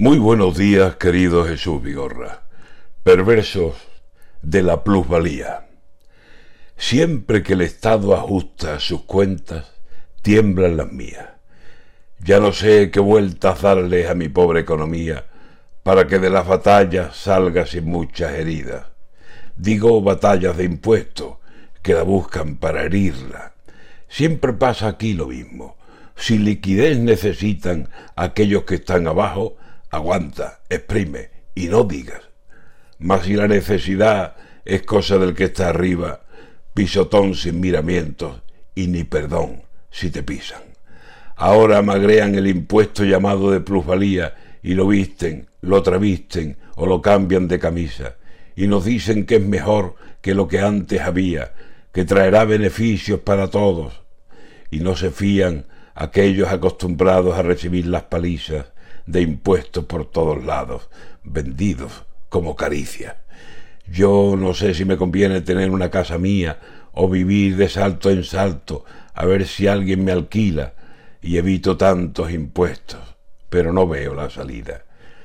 Muy buenos días, querido Jesús Vigorra. Perversos de la plusvalía. Siempre que el Estado ajusta sus cuentas, tiemblan las mías. Ya no sé qué vueltas darle a mi pobre economía para que de las batallas salga sin muchas heridas. Digo batallas de impuestos que la buscan para herirla. Siempre pasa aquí lo mismo. Si liquidez necesitan aquellos que están abajo, aguanta, exprime y no digas. Mas si la necesidad es cosa del que está arriba, pisotón sin miramientos y ni perdón si te pisan. Ahora magrean el impuesto llamado de plusvalía y lo visten, lo travisten o lo cambian de camisa y nos dicen que es mejor que lo que antes había, que traerá beneficios para todos y no se fían aquellos acostumbrados a recibir las palizas de impuestos por todos lados, vendidos como caricias. Yo no sé si me conviene tener una casa mía o vivir de salto en salto a ver si alguien me alquila y evito tantos impuestos, pero no veo la salida.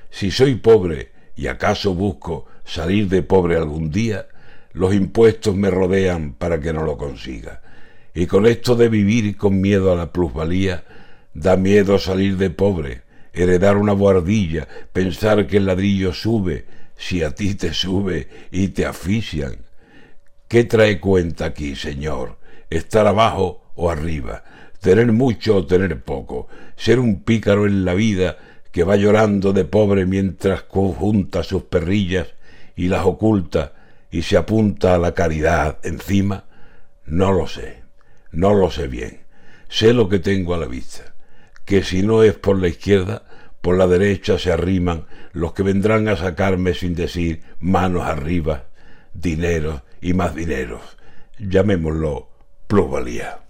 Si soy pobre y acaso busco salir de pobre algún día, los impuestos me rodean para que no lo consiga. Y con esto de vivir con miedo a la plusvalía, da miedo salir de pobre, heredar una buhardilla, pensar que el ladrillo sube, si a ti te sube y te asfixian. ¿Qué trae cuenta aquí, Señor? ¿Estar abajo o arriba? ¿Tener mucho o tener poco? ¿Ser un pícaro en la vida que va llorando de pobre mientras conjunta sus perrillas y las oculta y se apunta a la caridad encima? No lo sé. No lo sé bien. Sé lo que tengo a la vista, que si no es por la izquierda, por la derecha se arriman los que vendrán a sacarme sin decir manos arriba, dinero y más dinero. Llamémoslo plusvalía.